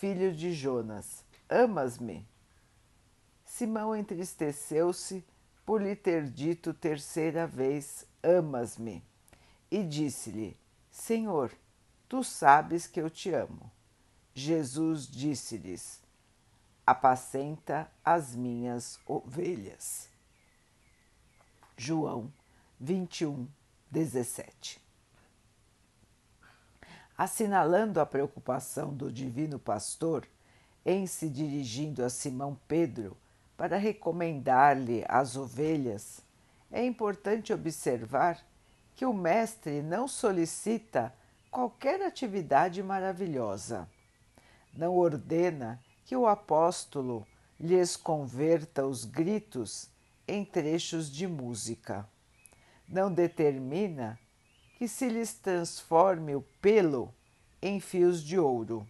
filho de Jonas, amas-me? Simão entristeceu-se por lhe ter dito terceira vez: Amas-me? E disse-lhe: Senhor, tu sabes que eu te amo. Jesus disse-lhes: Apacenta as minhas ovelhas. João 21, 17 assinalando a preocupação do Divino Pastor em se dirigindo a Simão Pedro para recomendar-lhe as ovelhas, é importante observar que o Mestre não solicita qualquer atividade maravilhosa. Não ordena que o apóstolo lhes converta os gritos em trechos de música. Não determina que se lhes transforme o pelo em fios de ouro.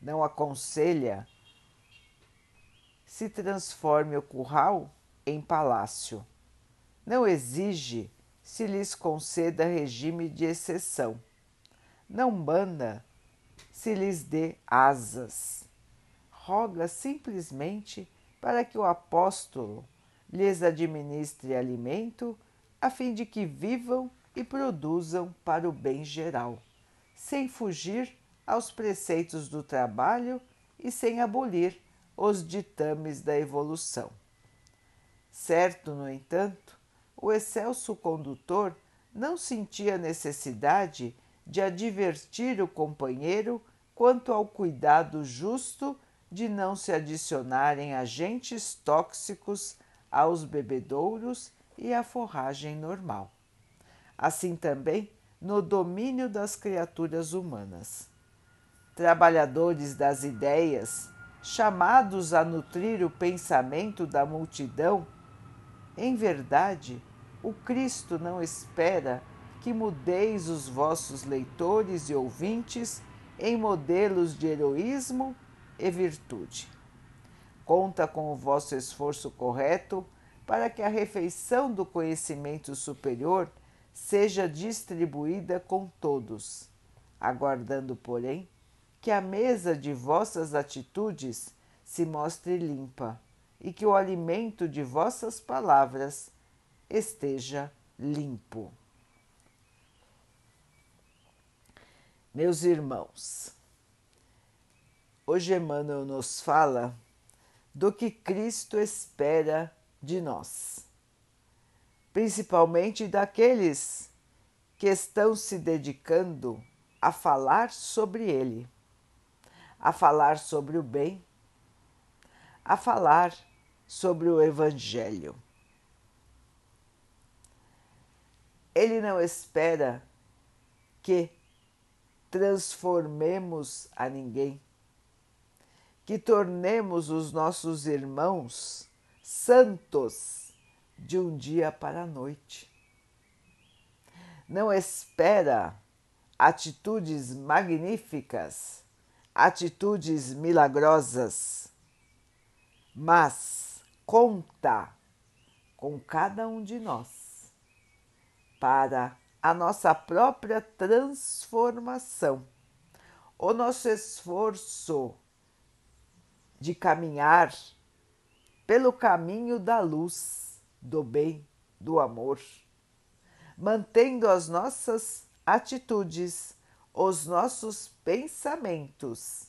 Não aconselha se transforme o curral em palácio. Não exige se lhes conceda regime de exceção. Não manda se lhes dê asas. Roga simplesmente para que o apóstolo lhes administre alimento, a fim de que vivam e produzam para o bem geral, sem fugir aos preceitos do trabalho e sem abolir os ditames da evolução. Certo, no entanto, o excelso condutor não sentia necessidade de advertir o companheiro quanto ao cuidado justo de não se adicionarem agentes tóxicos aos bebedouros e à forragem normal assim também no domínio das criaturas humanas. Trabalhadores das ideias, chamados a nutrir o pensamento da multidão, em verdade, o Cristo não espera que mudeis os vossos leitores e ouvintes em modelos de heroísmo e virtude. Conta com o vosso esforço correto para que a refeição do conhecimento superior seja distribuída com todos, aguardando, porém, que a mesa de vossas atitudes se mostre limpa e que o alimento de vossas palavras esteja limpo. Meus irmãos, hoje Emmanuel nos fala do que Cristo espera de nós principalmente daqueles que estão se dedicando a falar sobre ele, a falar sobre o bem, a falar sobre o Evangelho. Ele não espera que transformemos a ninguém, que tornemos os nossos irmãos santos de um dia para a noite. Não espera atitudes magníficas, atitudes milagrosas, mas conta com cada um de nós para a nossa própria transformação, o nosso esforço de caminhar pelo caminho da luz do bem, do amor, mantendo as nossas atitudes, os nossos pensamentos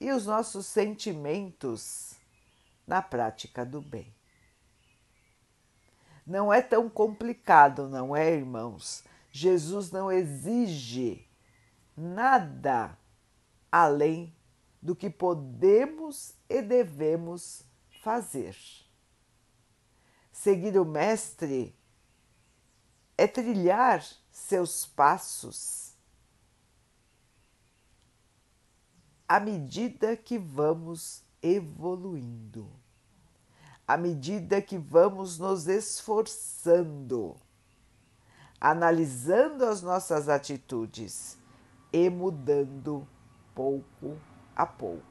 e os nossos sentimentos na prática do bem. Não é tão complicado, não é, irmãos? Jesus não exige nada além do que podemos e devemos fazer. Seguir o Mestre é trilhar seus passos, à medida que vamos evoluindo, à medida que vamos nos esforçando, analisando as nossas atitudes e mudando pouco a pouco.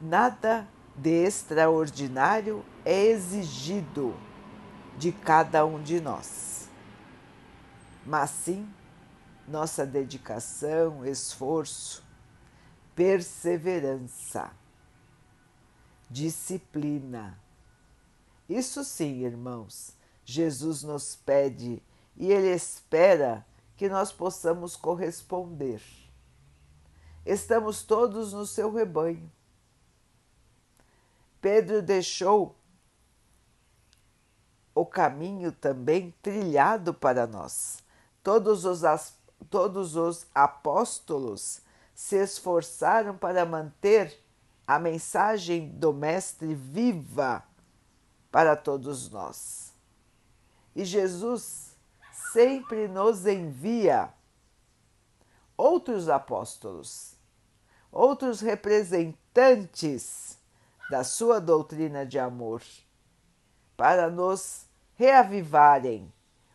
Nada de extraordinário é exigido de cada um de nós, mas sim nossa dedicação, esforço, perseverança, disciplina. Isso sim, irmãos, Jesus nos pede e Ele espera que nós possamos corresponder. Estamos todos no seu rebanho. Pedro deixou o caminho também trilhado para nós. Todos os todos os apóstolos se esforçaram para manter a mensagem do Mestre viva para todos nós. E Jesus sempre nos envia outros apóstolos, outros representantes da sua doutrina de amor, para nos reavivarem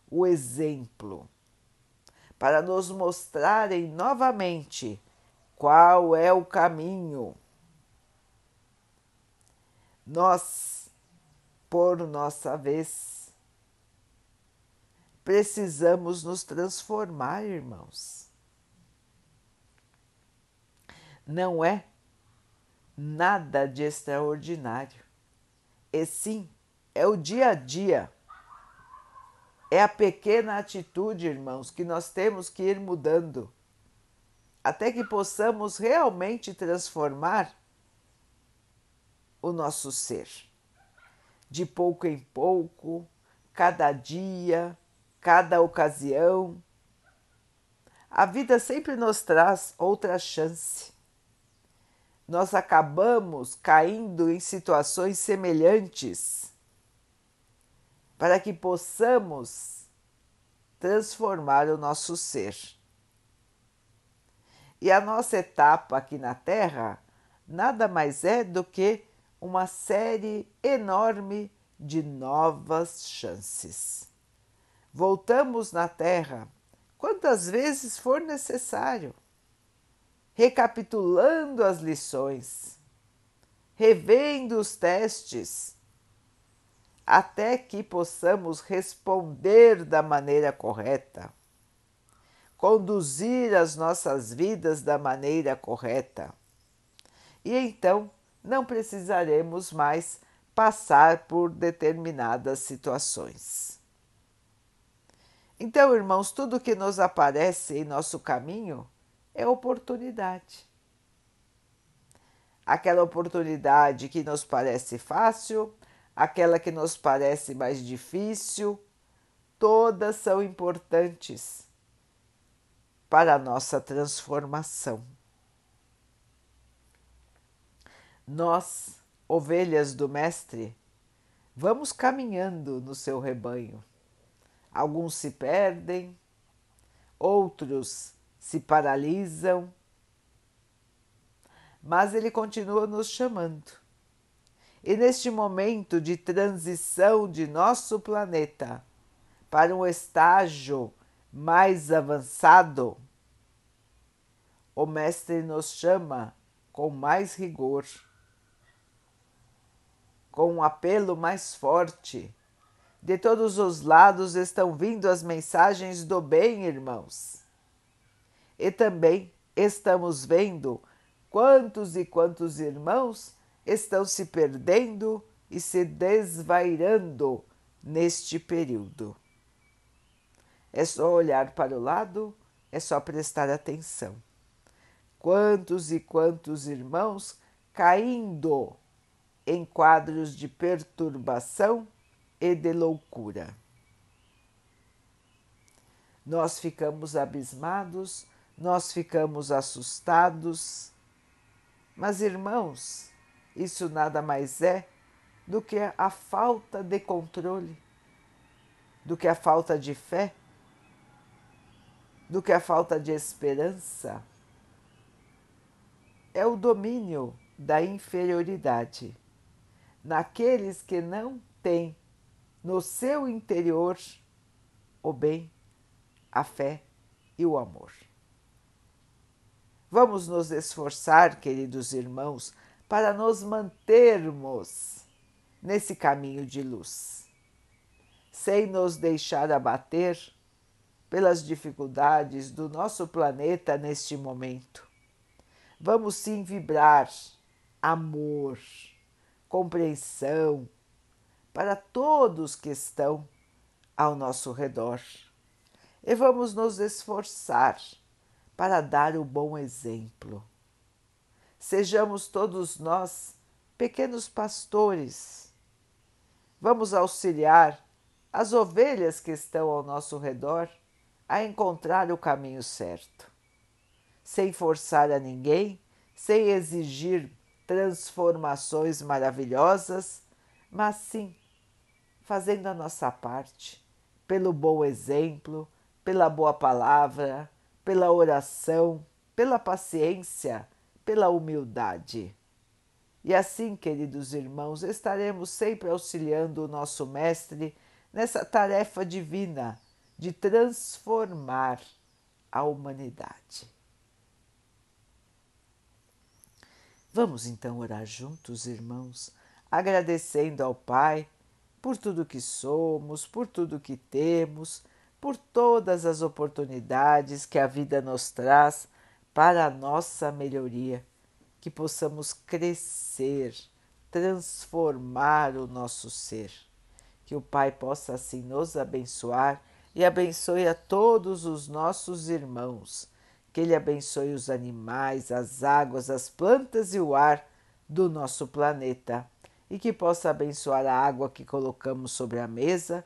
o exemplo para nos mostrarem novamente qual é o caminho. Nós, por nossa vez, precisamos nos transformar, irmãos. Não é nada de extraordinário, e sim é o dia a dia é a pequena atitude, irmãos, que nós temos que ir mudando, até que possamos realmente transformar o nosso ser. De pouco em pouco, cada dia, cada ocasião. A vida sempre nos traz outra chance. Nós acabamos caindo em situações semelhantes para que possamos transformar o nosso ser. E a nossa etapa aqui na Terra nada mais é do que uma série enorme de novas chances. Voltamos na Terra quantas vezes for necessário, recapitulando as lições, revendo os testes até que possamos responder da maneira correta, conduzir as nossas vidas da maneira correta. E então não precisaremos mais passar por determinadas situações. Então, irmãos, tudo que nos aparece em nosso caminho é oportunidade. Aquela oportunidade que nos parece fácil, aquela que nos parece mais difícil, todas são importantes para a nossa transformação. Nós, ovelhas do Mestre, vamos caminhando no seu rebanho. Alguns se perdem, outros se paralisam, mas ele continua nos chamando e neste momento de transição de nosso planeta para um estágio mais avançado, o Mestre nos chama com mais rigor, com um apelo mais forte. De todos os lados estão vindo as mensagens do bem, irmãos. E também estamos vendo quantos e quantos irmãos estão se perdendo e se desvairando neste período. É só olhar para o lado, é só prestar atenção. Quantos e quantos irmãos caindo em quadros de perturbação e de loucura. Nós ficamos abismados, nós ficamos assustados. Mas, irmãos, isso nada mais é do que a falta de controle, do que a falta de fé, do que a falta de esperança é o domínio da inferioridade naqueles que não têm no seu interior o bem, a fé e o amor. Vamos nos esforçar, queridos irmãos, para nos mantermos nesse caminho de luz, sem nos deixar abater pelas dificuldades do nosso planeta neste momento. Vamos sim vibrar amor, compreensão para todos que estão ao nosso redor. E vamos nos esforçar para dar o bom exemplo. Sejamos todos nós pequenos pastores. Vamos auxiliar as ovelhas que estão ao nosso redor a encontrar o caminho certo, sem forçar a ninguém, sem exigir transformações maravilhosas, mas sim fazendo a nossa parte, pelo bom exemplo, pela boa palavra, pela oração, pela paciência, pela humildade. E assim, queridos irmãos, estaremos sempre auxiliando o nosso Mestre nessa tarefa divina de transformar a humanidade. Vamos então orar juntos, irmãos, agradecendo ao Pai por tudo que somos, por tudo que temos, por todas as oportunidades que a vida nos traz para a nossa melhoria, que possamos crescer, transformar o nosso ser. Que o Pai possa assim nos abençoar e abençoe a todos os nossos irmãos. Que Ele abençoe os animais, as águas, as plantas e o ar do nosso planeta. E que possa abençoar a água que colocamos sobre a mesa,